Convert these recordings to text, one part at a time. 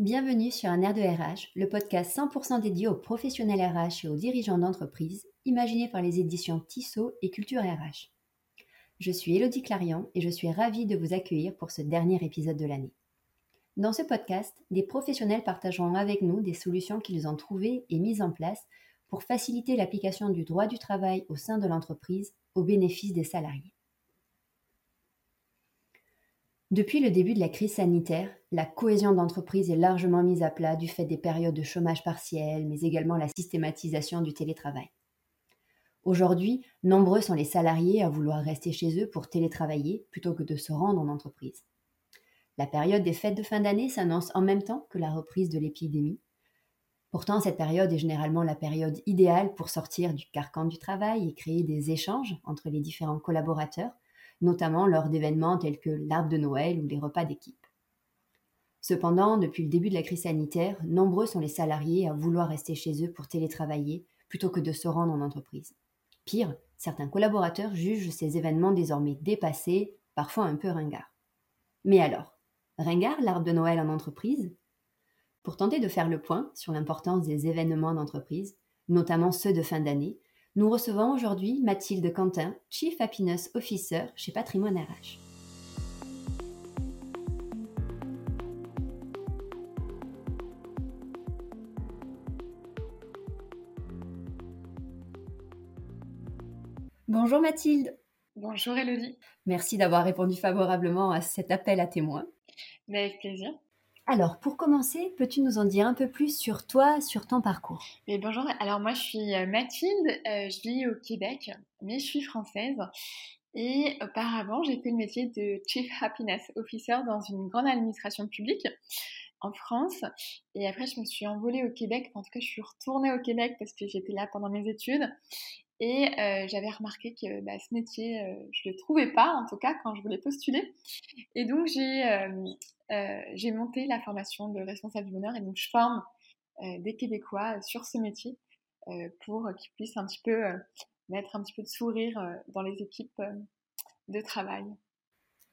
Bienvenue sur un air de RH, le podcast 100% dédié aux professionnels RH et aux dirigeants d'entreprise, imaginé par les éditions Tissot et Culture RH. Je suis Elodie Clarion et je suis ravie de vous accueillir pour ce dernier épisode de l'année. Dans ce podcast, des professionnels partageront avec nous des solutions qu'ils ont trouvées et mises en place pour faciliter l'application du droit du travail au sein de l'entreprise au bénéfice des salariés. Depuis le début de la crise sanitaire, la cohésion d'entreprise est largement mise à plat du fait des périodes de chômage partiel, mais également la systématisation du télétravail. Aujourd'hui, nombreux sont les salariés à vouloir rester chez eux pour télétravailler plutôt que de se rendre en entreprise. La période des fêtes de fin d'année s'annonce en même temps que la reprise de l'épidémie. Pourtant, cette période est généralement la période idéale pour sortir du carcan du travail et créer des échanges entre les différents collaborateurs notamment lors d'événements tels que l'arbre de Noël ou les repas d'équipe. Cependant, depuis le début de la crise sanitaire, nombreux sont les salariés à vouloir rester chez eux pour télétravailler plutôt que de se rendre en entreprise. Pire, certains collaborateurs jugent ces événements désormais dépassés, parfois un peu ringards. Mais alors, ringard l'arbre de Noël en entreprise? Pour tenter de faire le point sur l'importance des événements d'entreprise, notamment ceux de fin d'année, nous recevons aujourd'hui Mathilde Quentin, Chief Happiness Officer chez Patrimoine RH. Bonjour Mathilde. Bonjour Elodie. Merci d'avoir répondu favorablement à cet appel à témoins. Avec plaisir. Alors, pour commencer, peux-tu nous en dire un peu plus sur toi, sur ton parcours? Bonjour, alors moi je suis euh, Mathilde, euh, je vis au Québec, mais je suis française. Et auparavant, j'ai fait le métier de Chief Happiness Officer dans une grande administration publique en France. Et après, je me suis envolée au Québec. En tout cas, je suis retournée au Québec parce que j'étais là pendant mes études. Et euh, j'avais remarqué que bah, ce métier, je ne le trouvais pas, en tout cas, quand je voulais postuler. Et donc, j'ai euh, monté la formation de responsable du bonheur et donc je forme euh, des Québécois sur ce métier euh, pour qu'ils puissent un petit peu mettre un petit peu de sourire dans les équipes de travail.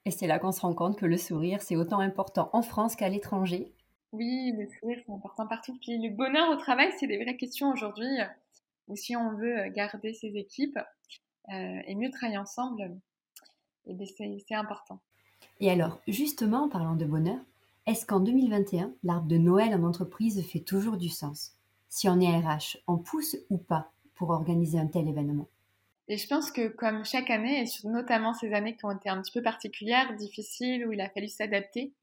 Et c'est là qu'on se rend compte que le sourire, c'est autant important en France qu'à l'étranger. Oui, le sourire, c'est important partout. Puis le bonheur au travail, c'est des vraies questions aujourd'hui. Ou si on veut garder ses équipes et mieux travailler ensemble, et eh c'est important. Et alors, justement, en parlant de bonheur, est-ce qu'en 2021, l'arbre de Noël en entreprise fait toujours du sens? Si on est RH, on pousse ou pas pour organiser un tel événement? Et je pense que comme chaque année, et notamment ces années qui ont été un petit peu particulières, difficiles, où il a fallu s'adapter,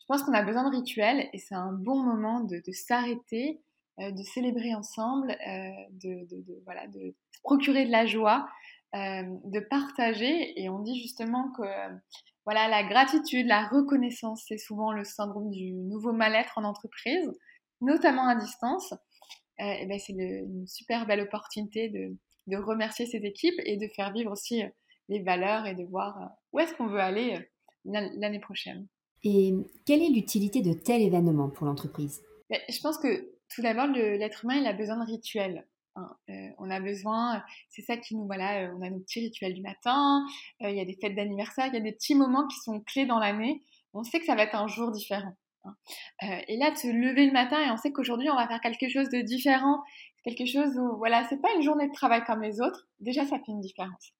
je pense qu'on a besoin de rituels et c'est un bon moment de, s'arrêter, euh, de célébrer ensemble, euh, de, voilà, de procurer de la joie, euh, de partager. Et on dit justement que voilà, la gratitude, la reconnaissance, c'est souvent le syndrome du nouveau mal-être en entreprise, notamment à distance. Euh, et ben c'est une super belle opportunité de, de, remercier ses équipes et de faire vivre aussi euh, les valeurs et de voir euh, où est-ce qu'on veut aller l'année prochaine. Et quelle est l'utilité de tel événement pour l'entreprise? Ben, Je pense que tout d'abord, l'être humain, il a besoin de rituels. Hein. Euh, on a besoin, c'est ça qui nous, voilà, euh, on a nos petits rituels du matin, euh, il y a des fêtes d'anniversaire, il y a des petits moments qui sont clés dans l'année. On sait que ça va être un jour différent. Hein. et là, de se lever le matin et on sait qu'aujourd'hui, on va faire quelque chose de différent, quelque chose où, voilà, c'est pas une journée de travail comme les autres. Déjà, ça fait une différence.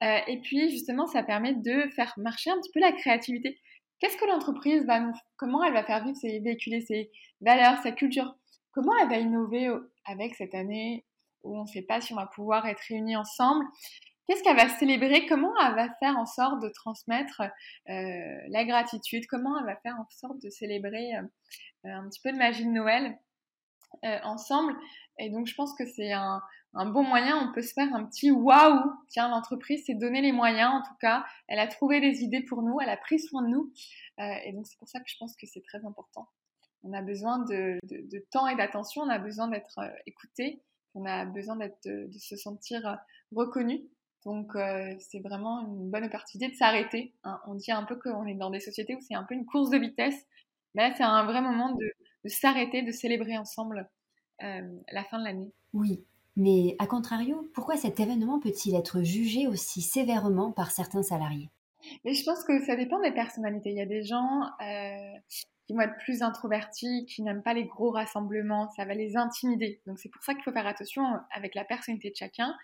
Hein. et puis, justement, ça permet de faire marcher un petit peu la créativité. Qu'est-ce que l'entreprise va nous, comment elle va faire vivre ses, véhiculer ses valeurs, sa culture. Comment elle va innover avec cette année où on ne sait pas si on va pouvoir être réunis ensemble? Qu'est-ce qu'elle va célébrer? Comment elle va faire en sorte de transmettre euh, la gratitude? Comment elle va faire en sorte de célébrer euh, un petit peu de magie de Noël euh, ensemble? Et donc, je pense que c'est un, bon moyen. On peut se faire un petit waouh! Tiens, l'entreprise s'est donné les moyens, en tout cas. Elle a trouvé des idées pour nous, elle a pris soin de nous. et donc, c'est pour ça que je pense que c'est très important on a besoin de, temps et d'attention, on a besoin d'être euh, écouté, on a besoin d'être, de, se sentir euh, reconnu. Donc euh, c'est vraiment une bonne opportunité de s'arrêter. Hein. On dit un peu qu'on est dans des sociétés où c'est un peu une course de vitesse, mais là c'est un vrai moment de, s'arrêter, de célébrer ensemble la fin de l'année. Oui, mais à contrario, pourquoi cet événement peut-il être jugé aussi sévèrement par certains salariés? Mais je pense que ça dépend des personnalités. Il y a des gens qui vont être plus introvertis, qui n'aiment pas les gros rassemblements, ça va les intimider. Donc c'est pour ça qu'il faut faire attention avec la personnalité de chacun.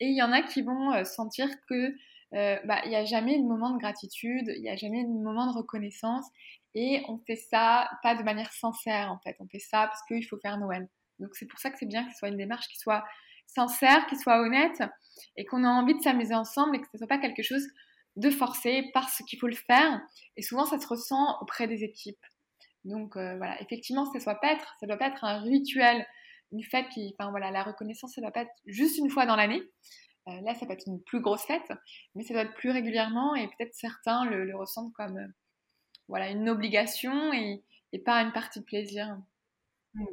Et il y en a qui vont euh, sentir que euh, bah, il n'y a jamais de moment de gratitude, il n'y a jamais de moment de reconnaissance, et on fait ça pas de manière sincère en fait, on fait ça parce qu'il faut faire Noël. Donc c'est pour ça que c'est bien que ce soit une démarche qui soit sincère, qui soit honnête, et qu'on a envie de s'amuser ensemble, et que ce soit pas quelque chose de forcé parce qu'il faut le faire. Et souvent ça se ressent auprès des équipes. Donc euh, voilà, effectivement, ça ne pas ça doit pas être un rituel, une fête qui, enfin voilà, la reconnaissance, ça doit pas être juste une fois dans l'année. Euh, là, ça peut être une plus grosse fête, mais ça doit être plus régulièrement et peut-être certains le, ressentent comme euh, voilà une obligation et, pas une partie de plaisir. Mmh.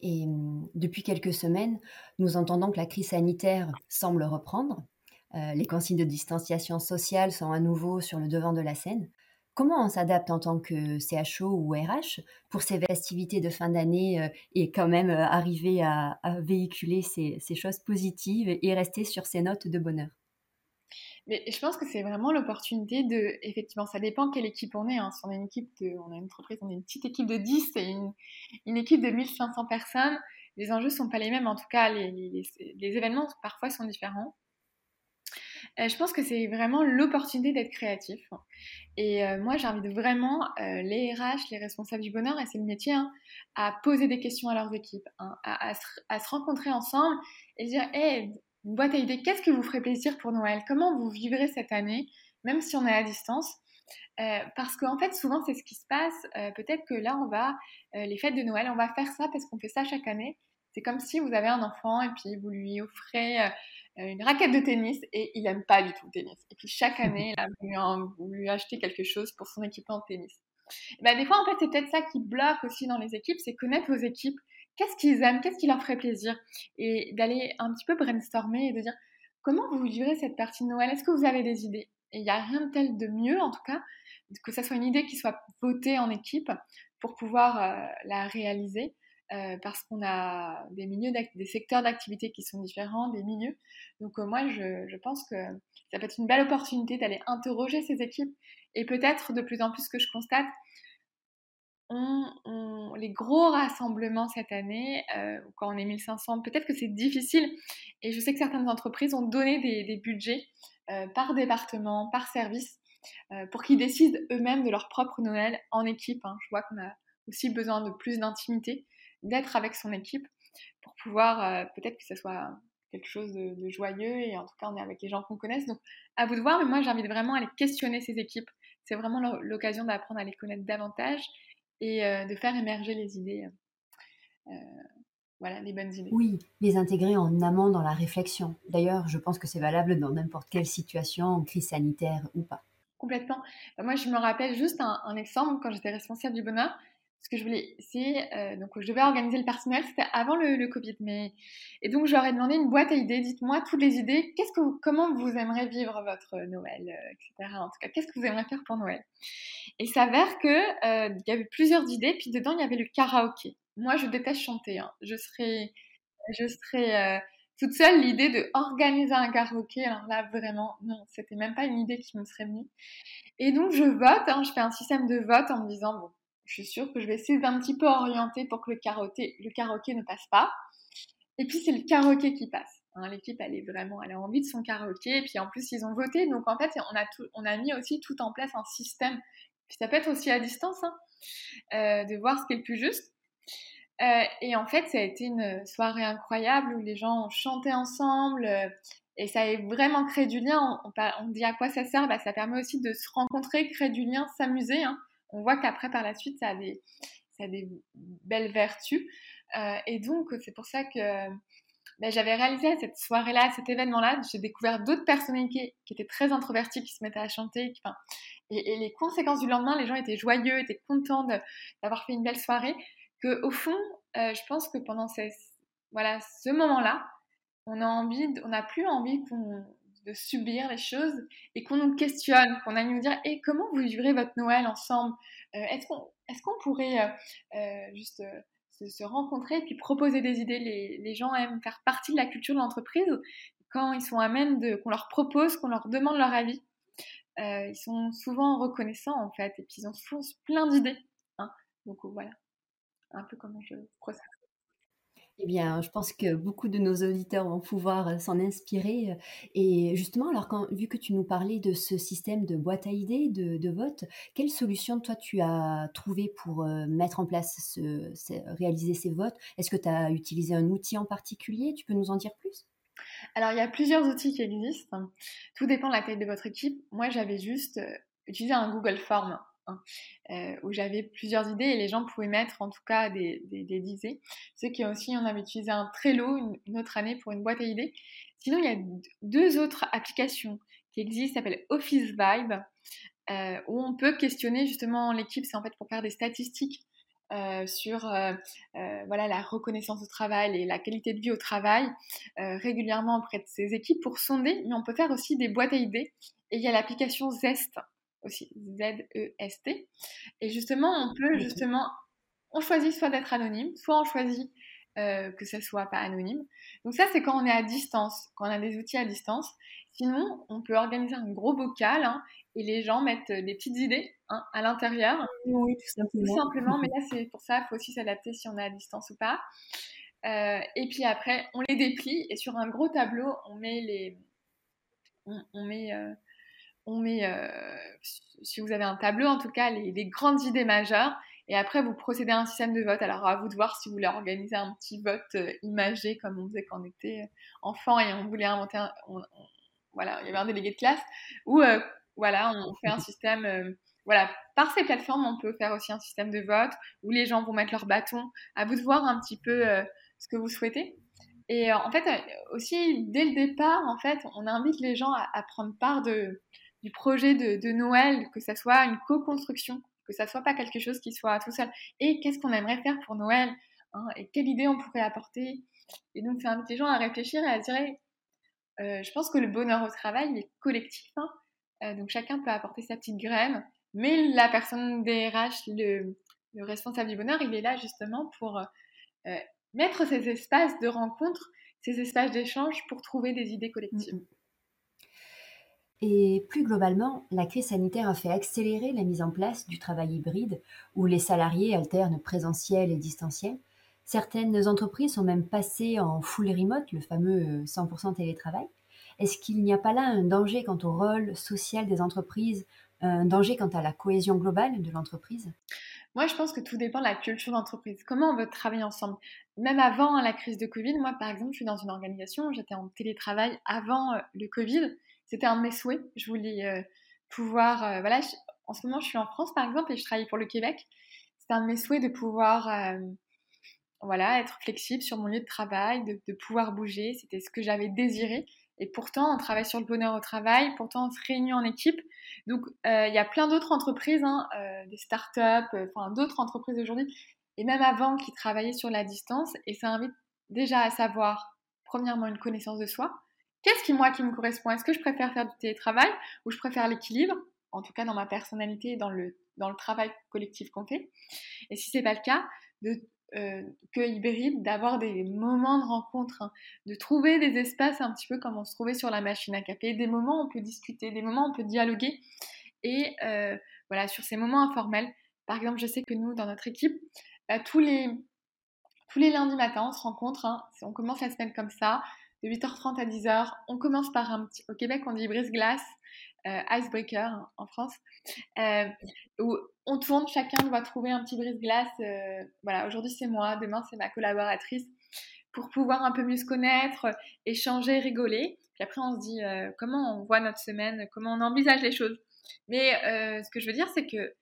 Et mmh, depuis quelques semaines, nous entendons que la crise sanitaire semble reprendre. les consignes de distanciation sociale sont à nouveau sur le devant de la scène. Comment on s'adapte en tant que CHO ou RH pour ces festivités de fin d'année euh, et quand même euh, arriver à, véhiculer ces, choses positives et rester sur ces notes de bonheur? Mais je pense que c'est vraiment l'opportunité de, effectivement, ça dépend quelle équipe on est. Hein. Si on est une équipe de, on a une entreprise, on est une petite équipe de 10 et une, une équipe de 1500 personnes, les enjeux sont pas les mêmes. En tout cas, les, les événements parfois sont différents. Euh, je pense que c'est vraiment l'opportunité d'être créatif. Et euh, moi, j'invite vraiment euh, les RH, les responsables du bonheur, et c'est le métier, hein, à poser des questions à leurs équipes, hein, à, se, rencontrer ensemble et dire une boîte à idées, qu'est-ce que vous ferait plaisir pour Noël? Comment vous vivrez cette année, même si on est à distance? Parce qu'en fait, souvent, c'est ce qui se passe. Peut-être que là, on va, les fêtes de Noël, on va faire ça parce qu'on fait ça chaque année. C'est comme si vous avez un enfant et puis vous lui offrez une raquette de tennis et il aime pas du tout le tennis. Et puis chaque année, il a voulu, acheter quelque chose pour son équipement de tennis. Ben, des fois, en fait, c'est peut-être ça qui bloque aussi dans les équipes, c'est connaître vos équipes, qu'est-ce qu'ils aiment, qu'est-ce qui leur ferait plaisir, et d'aller un petit peu brainstormer et de dire comment vous vivrez cette partie de Noël, est-ce que vous avez des idées? Et il n'y a rien de tel de mieux, en tout cas, que ça soit une idée qui soit votée en équipe pour pouvoir euh, la réaliser. Euh, parce qu'on a des milieux, des secteurs d'activité qui sont différents, des milieux. Donc euh, moi, je, pense que ça peut être une belle opportunité d'aller interroger ces équipes et peut-être de plus en plus que je constate, on, les gros rassemblements cette année, euh, quand on est 1500, peut-être que c'est difficile. Et je sais que certaines entreprises ont donné des, budgets par département, par service, pour qu'ils décident eux-mêmes de leur propre Noël en équipe. Hein. Je vois qu'on a aussi besoin de plus d'intimité d'être avec son équipe pour pouvoir euh, peut-être que ce soit quelque chose de, joyeux et en tout cas on est avec les gens qu'on connaisse. Donc à vous de voir, mais moi j'invite vraiment à aller questionner ces équipes. C'est vraiment l'occasion d'apprendre à les connaître davantage et euh, de faire émerger les idées. Euh, voilà, les bonnes idées. Oui, les intégrer en amont dans la réflexion. D'ailleurs, je pense que c'est valable dans n'importe quelle situation, crise sanitaire ou pas. Complètement. Moi, je me rappelle juste un, un exemple quand j'étais responsable du bonheur ce que je voulais, c'est euh, donc je devais organiser le personnel, c'était avant le, Covid, mais et donc j'aurais demandé une boîte à idées. Dites-moi toutes les idées. Qu'est-ce que comment vous aimeriez vivre votre Noël, euh, etc. En tout cas, qu'est-ce que vous aimeriez faire pour Noël? Et il s'avère que euh, il y avait plusieurs idées, puis dedans il y avait le karaoké. Moi, je déteste chanter. Hein. Je serais, je serais toute seule l'idée de organiser un karaoké. Alors là, vraiment, non, c'était même pas une idée qui me serait venue. Et donc je vote, hein, je fais un système de vote en me disant bon je suis sûre que je vais essayer d'un petit peu orienter pour que le karaoké, le karaoké ne passe pas. Et puis c'est le karaoké qui passe. Hein, l'équipe, elle est vraiment, elle a envie de son karaoké. Et puis en plus, ils ont voté. Donc en fait, on a, on a mis aussi tout en place un système. Puis ça peut être aussi à distance, hein, euh, de voir ce qui est le plus juste. Euh, et en fait, ça a été une soirée incroyable où les gens ont chanté ensemble. Euh, et ça a vraiment créé du lien. On, on, dit à quoi ça sert? Bah, Ça permet aussi de se rencontrer, créer du lien, s'amuser. Hein on voit qu'après, par la suite, ça a des, des belles vertus. Euh, et donc, c'est pour ça que ben, j'avais réalisé cette soirée-là, cet événement-là, j'ai découvert d'autres personnalités qui étaient très introverties, qui se mettaient à chanter. et, les conséquences du lendemain, les gens étaient joyeux, étaient contents d'avoir fait une belle soirée. Que au fond, euh, je pense que pendant voilà, ce moment-là, on a envie, on n'a plus envie qu'on de subir les choses et qu'on nous questionne, qu'on a nous dire et comment vous vivrez votre Noël ensemble euh, Est-ce qu'on pourrait euh, euh, juste se, rencontrer et puis proposer des idées? Les, gens aiment faire partie de la culture de l'entreprise quand ils sont amènes de qu'on leur propose, qu'on leur demande leur avis. ils sont souvent reconnaissants en fait, et puis ils ont souvent plein d'idées. Hein. Donc voilà, un peu comment je procède. Eh bien, je pense que beaucoup de nos auditeurs vont pouvoir euh, s'en inspirer. Euh, et justement, alors vu que tu nous parlais de ce système de boîte à idées, de, vote, quelle solution toi tu as trouvé pour euh, mettre en place, ce, réaliser ces votes? Est-ce que tu as utilisé un outil en particulier? Tu peux nous en dire plus? Alors, il y a plusieurs outils qui existent. Tout dépend de la taille de votre équipe. Moi, j'avais juste utilisé un Google Form Hein, euh, où j'avais plusieurs idées et les gens pouvaient mettre en tout cas des, des, idées. C'est qu'il aussi, on avait utilisé un Trello une, autre année pour une boîte à idées. Sinon, il y a deux autres applications qui existent, s'appellent Office Vibe, euh, où on peut questionner justement l'équipe, c'est en fait pour faire des statistiques euh, sur voilà la reconnaissance au travail et la qualité de vie au travail régulièrement auprès de ces équipes pour sonder, mais on peut faire aussi des boîtes à idées. Et il y a l'application Zest aussi Z-E-S-T. Et justement, on peut justement, on choisit soit d'être anonyme, soit on choisit euh, que ça soit pas anonyme. Donc ça, c'est quand on est à distance, quand on a des outils à distance. Sinon, on peut organiser un gros bocal hein, et les gens mettent des petites idées hein, à l'intérieur. Oui, tout simplement. Tout simplement, mais là, c'est pour ça, il faut aussi s'adapter si on est à distance ou pas. Euh, et puis après, on les déplie et sur un gros tableau, on met les, on, met euh, on met, euh, si vous avez un tableau en tout cas, les, grandes idées majeures. Et après, vous procédez à un système de vote. Alors, à vous de voir si vous voulez organiser un petit vote euh, imagé, comme on faisait quand on était euh, enfant et on voulait inventer un. voilà, il y avait un délégué de classe. Ou, voilà, on fait un système. voilà, par ces plateformes, on peut faire aussi un système de vote où les gens vont mettre leur bâton. À vous de voir un petit peu ce que vous souhaitez. Et en fait, aussi, dès le départ, en fait, on invite les gens à prendre part de, du projet de, Noël, que ça soit une co-construction, que ça soit pas quelque chose qui soit tout seul. Et qu'est-ce qu'on aimerait faire pour Noël hein, Et quelle idée on pourrait apporter Et donc, ça invite les gens à réfléchir et à dire euh, je pense que le bonheur au travail est collectif. Hein. Euh, donc, chacun peut apporter sa petite graine. Mais la personne des RH, le, responsable du bonheur, il est là justement pour euh, mettre ces espaces de rencontre, ces espaces d'échange pour trouver des idées collectives. Et plus globalement, la crise sanitaire a fait accélérer la mise en place du travail hybride, où les salariés alternent présentiel et distanciel. Certaines entreprises sont même passées en full remote, le fameux 100% télétravail. Est-ce qu'il n'y a pas là un danger quant au rôle social des entreprises, un danger quant à la cohésion globale de l'entreprise? Moi, je pense que tout dépend de la culture d'entreprise. Comment on veut travailler ensemble? Même avant la crise de Covid, moi, par exemple, je suis dans une organisation, j'étais en télétravail avant euh, le Covid c'était un de mes souhaits. Je voulais euh, pouvoir, euh, voilà, en ce moment je suis en France par exemple et je travaille pour le Québec. C'était un de mes souhaits de pouvoir, euh, voilà, être flexible sur mon lieu de travail, de, pouvoir bouger. C'était ce que j'avais désiré. Et pourtant, on travaille sur le bonheur au travail, pourtant on se réunit en équipe. Donc, il y a plein d'autres entreprises, hein, des startups, d'autres entreprises aujourd'hui, et même avant, qui travaillaient sur la distance. Et ça invite déjà à savoir, premièrement, une connaissance de soi, Qu'est-ce qui, moi, qui me correspond? Est-ce que je préfère faire du télétravail ou je préfère l'équilibre? En tout cas, dans ma personnalité et dans le, dans le travail collectif qu'on fait. Et si c'est pas le cas, de, euh, que hybride, d'avoir des moments de rencontre, hein, de trouver des espaces un petit peu comme on se trouvait sur la machine à café, des moments où on peut discuter, des moments où on peut dialoguer. Et euh, voilà, sur ces moments informels, par exemple, je sais que nous, dans notre équipe, bah, tous, les, tous les lundis matins, on se rencontre, hein, on commence la semaine comme ça, de 8h30 à 10h. On commence par un petit. Au Québec, on dit brise-glace, euh, icebreaker en France, euh, où on tourne, chacun doit trouver un petit brise-glace. Euh, voilà, aujourd'hui c'est moi, demain c'est ma collaboratrice, pour pouvoir un peu mieux se connaître, échanger, rigoler. Puis après, on se dit comment on voit notre semaine, comment on envisage les choses. Mais ce que je veux dire, c'est que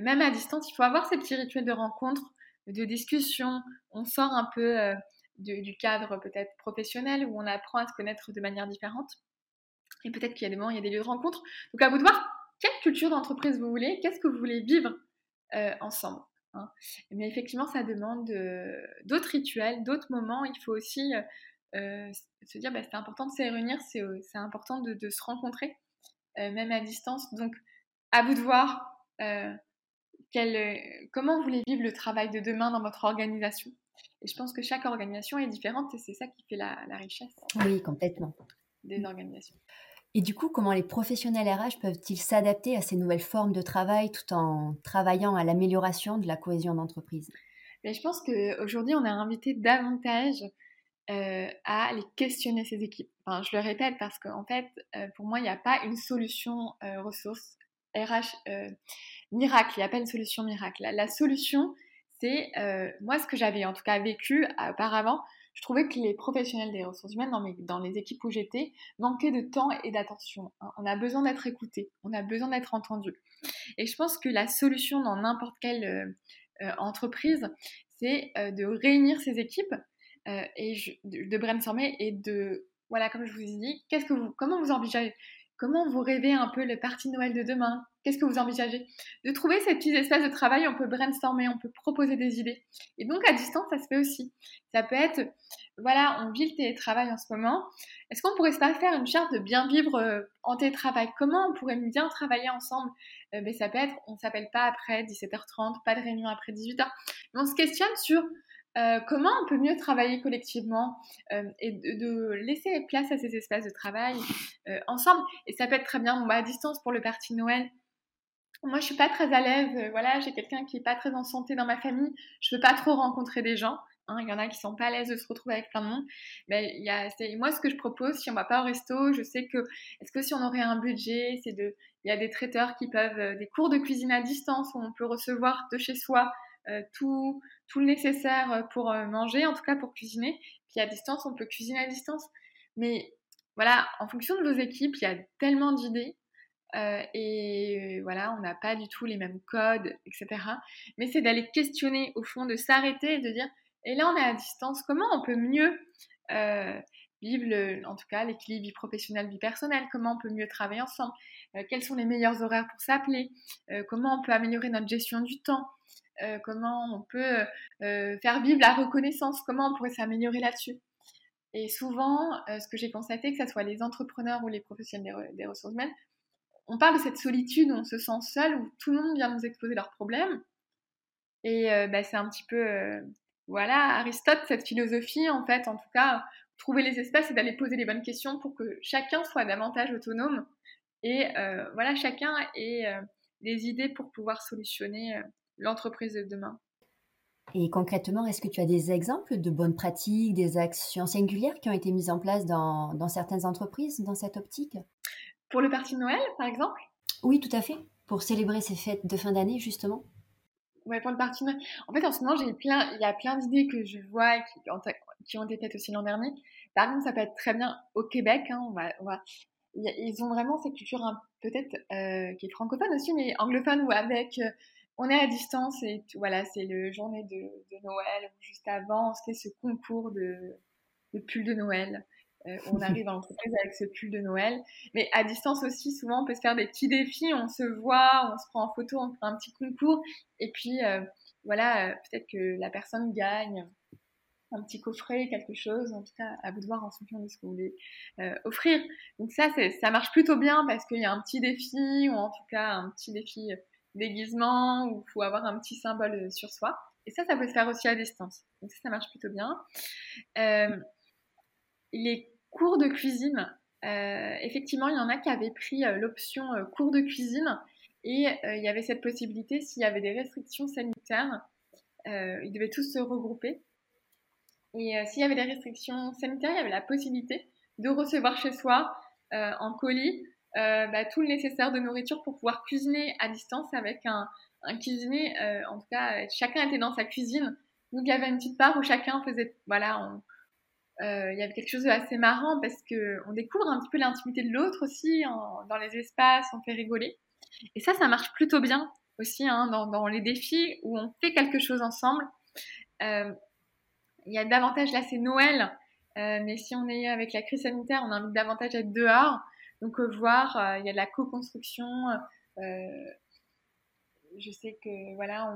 même à distance, il faut avoir ces petits rituels de rencontre, de discussion. On sort un peu du, cadre peut-être professionnel où on apprend à se connaître de manière différente. Et peut-être qu'il y a des moments, il y a des lieux de rencontre. Donc à vous de voir quelle culture d'entreprise vous voulez, qu'est-ce que vous voulez vivre euh, ensemble. Hein. Mais effectivement, ça demande euh, d'autres rituels, d'autres moments. Il faut aussi euh, se dire, bah, c'est important de se réunir, c'est important de, de, se rencontrer, même à distance. Donc, à vous de voir comment vous voulez vivre le travail de demain dans votre organisation. Et je pense que chaque organisation est différente et c'est ça qui fait la, richesse. Oui, complètement. Des organisations. Et du coup, comment les professionnels RH peuvent-ils s'adapter à ces nouvelles formes de travail tout en travaillant à l'amélioration de la cohésion d'entreprise? Mais Je pense qu'aujourd'hui, on a invité davantage euh, à les questionner ces équipes. Enfin, je le répète parce qu'en fait, euh, pour moi, il n'y a pas une solution euh, ressource RH miracle. Il n'y a pas une solution miracle. La, la solution, c'est moi ce que j'avais en tout cas vécu auparavant. Je trouvais que les professionnels des ressources humaines dans, dans les équipes où j'étais manquaient de temps et d'attention. Hein. On a besoin d'être écouté, on a besoin d'être entendu. Et je pense que la solution dans n'importe quelle entreprise, c'est de réunir ces équipes euh, et de, brainstormer et de, voilà, comme je vous ai dit, comment vous envisagez, comment vous rêvez un peu le parti Noël de demain? Qu'est-ce que vous envisagez? De trouver ces petits espaces de travail, on peut brainstormer, on peut proposer des idées. Et donc à distance, ça se fait aussi. Ça peut être, voilà, on vit le télétravail en ce moment. Est-ce qu'on pourrait pas faire une charte de bien vivre euh, en télétravail? Comment on pourrait bien travailler ensemble? Euh, ben, Ça peut être, on s'appelle pas après 17h30, pas de réunion après 18h. Mais on se questionne sur euh, comment on peut mieux travailler collectivement euh, et de, laisser place à ces espaces de travail euh, ensemble? Et ça peut être très bien bon, bah, à distance pour le parti Noël. Moi, je suis pas très à l'aise. voilà, j'ai quelqu'un qui est pas très en santé dans ma famille. Je veux pas trop rencontrer des gens. Hein. Il y en a qui sont pas à l'aise de se retrouver avec plein de monde. Mais il y a, moi, ce que je propose, si on va pas au resto, je sais que, est-ce que si on aurait un budget, c'est de, il y a des traiteurs qui peuvent, des cours de cuisine à distance où on peut recevoir de chez soi tout, tout le nécessaire euh, pour euh, manger, en tout cas pour cuisiner. Puis à distance, on peut cuisiner à distance. Mais voilà, en fonction de vos équipes, il y a tellement d'idées. et voilà, on n'a pas du tout les mêmes codes, etc. Mais c'est d'aller questionner au fond, de s'arrêter et de dire, et là on est à distance, comment on peut mieux vivre, le, en tout cas, l'équilibre vie professionnelle, vie personnelle, comment on peut mieux travailler ensemble, quels sont les meilleurs horaires pour s'appeler, comment on peut améliorer notre gestion du temps, euh, comment on peut euh, faire vivre la reconnaissance, comment on pourrait s'améliorer là-dessus. Et souvent, euh, ce que j'ai constaté, que ce soit les entrepreneurs ou les professionnels des, ressources humaines, on parle de cette solitude où on se sent seul, où tout le monde vient nous exposer leurs problèmes. Et bah, c'est un petit peu, voilà, Aristote, cette philosophie, en fait, en tout cas, trouver les espaces et d'aller poser les bonnes questions pour que chacun soit davantage autonome et voilà, chacun ait des idées pour pouvoir solutionner l'entreprise de demain. Et concrètement, est-ce que tu as des exemples de bonnes pratiques, des actions singulières qui ont été mises en place dans, dans certaines entreprises dans cette optique? Pour le parti de Noël, par exemple? Oui, tout à fait. Pour célébrer ces fêtes de fin d'année, justement. Oui, pour le parti de Noël. En fait, en ce moment, j'ai plein, il y a plein d'idées que je vois qui, qui ont été faites aussi l'an dernier. Par exemple, ça peut être très bien au Québec. Hein, on va, on va, ils ont vraiment cette culture peut-être euh, qui est francophone aussi, mais anglophone ou avec euh, on est à distance et voilà, c'est le journée de, Noël juste avant, fait ce concours de, de pull de Noël. Euh, on arrive à l'entreprise avec ce pull de Noël. Mais à distance aussi, souvent, on peut se faire des petits défis. On se voit, on se prend en photo, on fait un petit concours. Et puis, euh, voilà, euh, peut-être que la personne gagne un petit coffret, quelque chose. En tout cas, à vous de voir en fonction de ce que vous voulez offrir. Donc ça, ça marche plutôt bien parce qu'il y a un petit défi ou en tout cas un petit défi déguisement ou faut avoir un petit symbole euh, sur soi. Et ça, ça peut se faire aussi à distance. Donc ça, ça marche plutôt bien. Euh, les cours de cuisine, euh, effectivement, il y en a qui avaient pris l'option cours de cuisine et il y avait cette possibilité, s'il y avait des restrictions sanitaires, ils devaient tous se regrouper. Et s'il y avait des restrictions sanitaires, il y avait la possibilité de recevoir chez soi en colis euh, bah, tout le nécessaire de nourriture pour pouvoir cuisiner à distance avec un, un cuisinier. Euh, en tout cas, chacun était dans sa cuisine. Donc il y avait une petite part où chacun faisait, voilà, euh, il y avait quelque chose d'assez marrant parce que on découvre un petit peu l'intimité de l'autre aussi dans les espaces, on fait rigoler. Et ça, ça marche plutôt bien aussi hein, dans, dans, les défis où on fait quelque chose ensemble. Euh, il y a davantage là, c'est Noël, euh, mais si on est avec la crise sanitaire, on invite davantage à être dehors. Donc euh, voir, euh, il y a de la co-construction. Euh, je sais que voilà,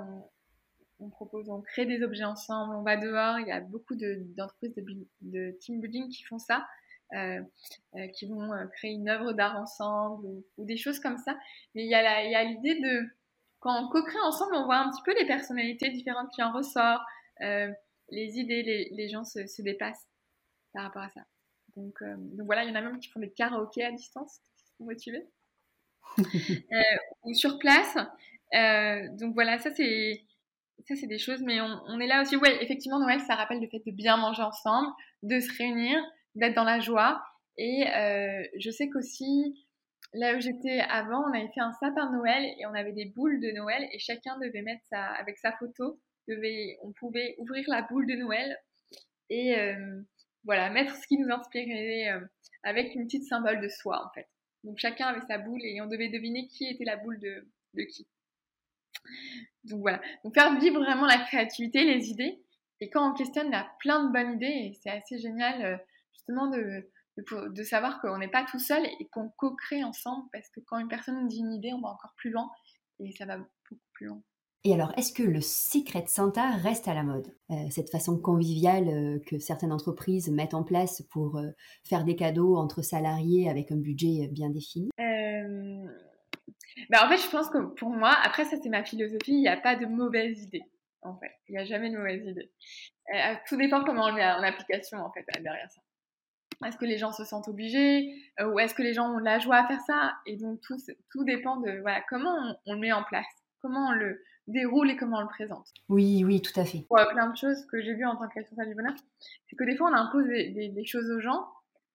on, propose, on crée des objets ensemble, on va dehors. Il y a beaucoup d'entreprises de, team building qui font ça, qui vont créer une œuvre d'art ensemble ou, des choses comme ça. Mais il y a l'idée de, quand on co-crée ensemble, on voit un petit peu les personnalités différentes qui en ressortent, les idées, les, gens se, dépassent par rapport à ça. Donc, donc voilà, il y en a même qui font des karaokés à distance, qui sont motivés. ou sur place. donc voilà, ça c'est ça c'est des choses, mais on, on est là aussi. Ouais, effectivement, Noël, ça rappelle le fait de bien manger ensemble, de se réunir, d'être dans la joie. Et euh, je sais qu'aussi, là où j'étais avant, on avait fait un sapin de Noël et on avait des boules de Noël et chacun devait mettre sa, avec sa photo, devait, on pouvait ouvrir la boule de Noël et euh, voilà, mettre ce qui nous inspirait euh, avec une petite symbole de soi en fait. Donc chacun avait sa boule et on devait deviner qui était la boule de, de qui. Donc voilà, donc faire vivre vraiment la créativité, les idées. Et quand on questionne, y a plein de bonnes idées et c'est assez génial justement de, de, savoir qu'on n'est pas tout seul et qu'on co-crée ensemble parce que quand une personne nous dit une idée, on va encore plus loin et ça va beaucoup plus loin. Et alors, est-ce que le Secret Santa reste à la mode? Euh, Cette façon conviviale euh, que certaines entreprises mettent en place pour euh, faire des cadeaux entre salariés avec un budget bien défini? Bah, En fait, je pense que pour moi, après ça c'est ma philosophie, il n'y a pas de mauvaise idée. En fait, il n'y a jamais de mauvaise idée. tout dépend comment on le met en application en fait derrière ça. Est-ce que les gens se sentent obligés? Ou est-ce que les gens ont la joie à faire ça? Et donc tout, tout dépend de voilà, comment on, le met en place, comment on le déroule et comment on le présente. Oui, oui, tout à fait. Pour plein de choses que j'ai vues en tant que responsable du bonheur, c'est que des fois on impose des, des, choses aux gens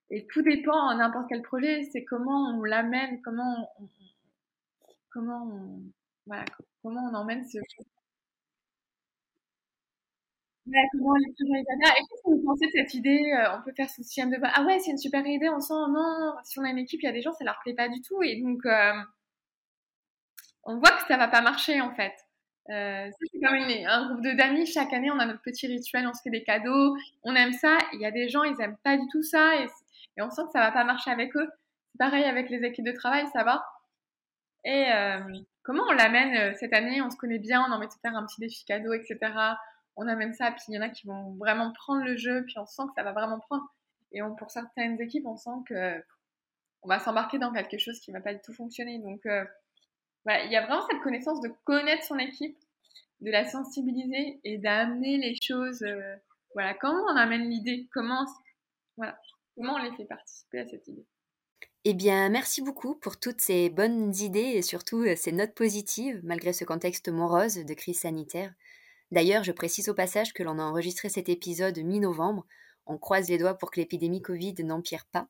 et tout dépend, n'importe quel projet, c'est comment on l'amène, comment on, comment on, voilà, comment on emmène ce comment les Et qu'est-ce que vous pensez de cette idée euh, On peut faire ce système de Ah ouais, c'est une super idée, on sent, non, si on a une équipe, il y a des gens, ça leur plaît pas du tout. Et donc, euh, on voit que ça va pas marcher en fait. Euh, c'est comme un groupe de d'amis, chaque année on a notre petit rituel, on se fait des cadeaux, on aime ça. Il y a des gens, ils aiment pas du tout ça et, on sent que ça va pas marcher avec eux. C'est pareil avec les équipes de travail, ça va. Et comment on l'amène cette année? On se connaît bien, on a envie de faire un petit défi cadeau, etc on amène ça, puis il y en a qui vont vraiment prendre le jeu, puis on sent que ça va vraiment prendre. Et on, pour certaines équipes, on sent que on va s'embarquer dans quelque chose qui va pas du tout fonctionner. Donc, euh, il y a vraiment cette connaissance de connaître son équipe, de la sensibiliser et d'amener les choses. Euh, voilà, comment on amène l'idée? Comment, voilà, comment on les fait participer à cette idée? Eh bien, merci beaucoup pour toutes ces bonnes idées et surtout euh, ces notes positives, malgré ce contexte morose de crise sanitaire. D'ailleurs, je précise au passage que l'on a enregistré cet épisode mi-novembre. On croise les doigts pour que l'épidémie Covid n'empire pas.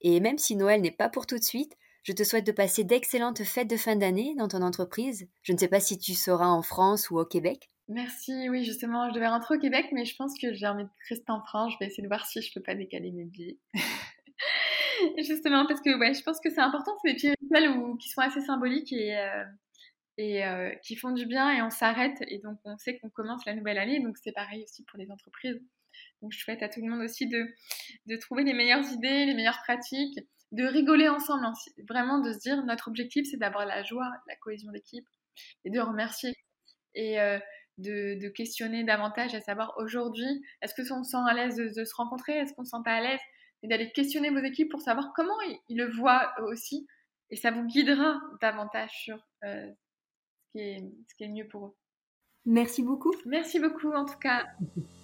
Et même si Noël n'est pas pour tout de suite, je te souhaite de passer d'excellentes fêtes de fin d'année dans ton entreprise. Je ne sais pas si tu seras en France ou au Québec. Merci, oui, justement, je devais rentrer au Québec, mais je pense que j'ai envie de rester en France. Je vais essayer de voir si je peux pas décaler mes billets. justement, parce que ouais, je pense que c'est important, c'est des petits rituels qui sont assez symboliques et, euh, euh, qui font du bien et on s'arrête et donc on sait qu'on commence la nouvelle année donc c'est pareil aussi pour les entreprises donc je souhaite à tout le monde aussi de trouver les meilleures idées les meilleures pratiques de rigoler ensemble hein. vraiment de se dire notre objectif c'est d'avoir la joie la cohésion d'équipe et de remercier et euh, de, de, questionner davantage à savoir aujourd'hui est-ce que on se sent à l'aise de, se rencontrer? Est-ce qu'on se sent pas à l'aise et d'aller questionner vos équipes pour savoir comment ils, le voient aussi et ça vous guidera davantage sur euh, ce qui est, ce qui est mieux pour eux. Merci beaucoup. Merci beaucoup en tout cas.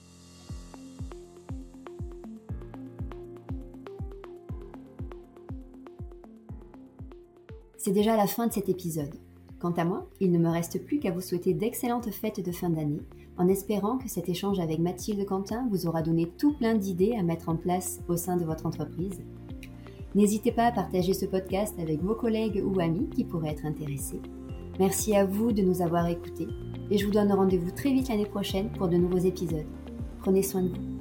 C'est déjà la fin de cet épisode. Quant à moi, il ne me reste plus qu'à vous souhaiter d'excellentes fêtes de fin d'année, en espérant que cet échange avec Mathilde Quentin vous aura donné tout plein d'idées à mettre en place au sein de votre entreprise. N'hésitez pas à partager ce podcast avec vos collègues ou amis qui pourraient être intéressés. Merci à vous de nous avoir écoutés et je vous donne rendez-vous très vite l'année prochaine pour de nouveaux épisodes. Prenez soin de vous.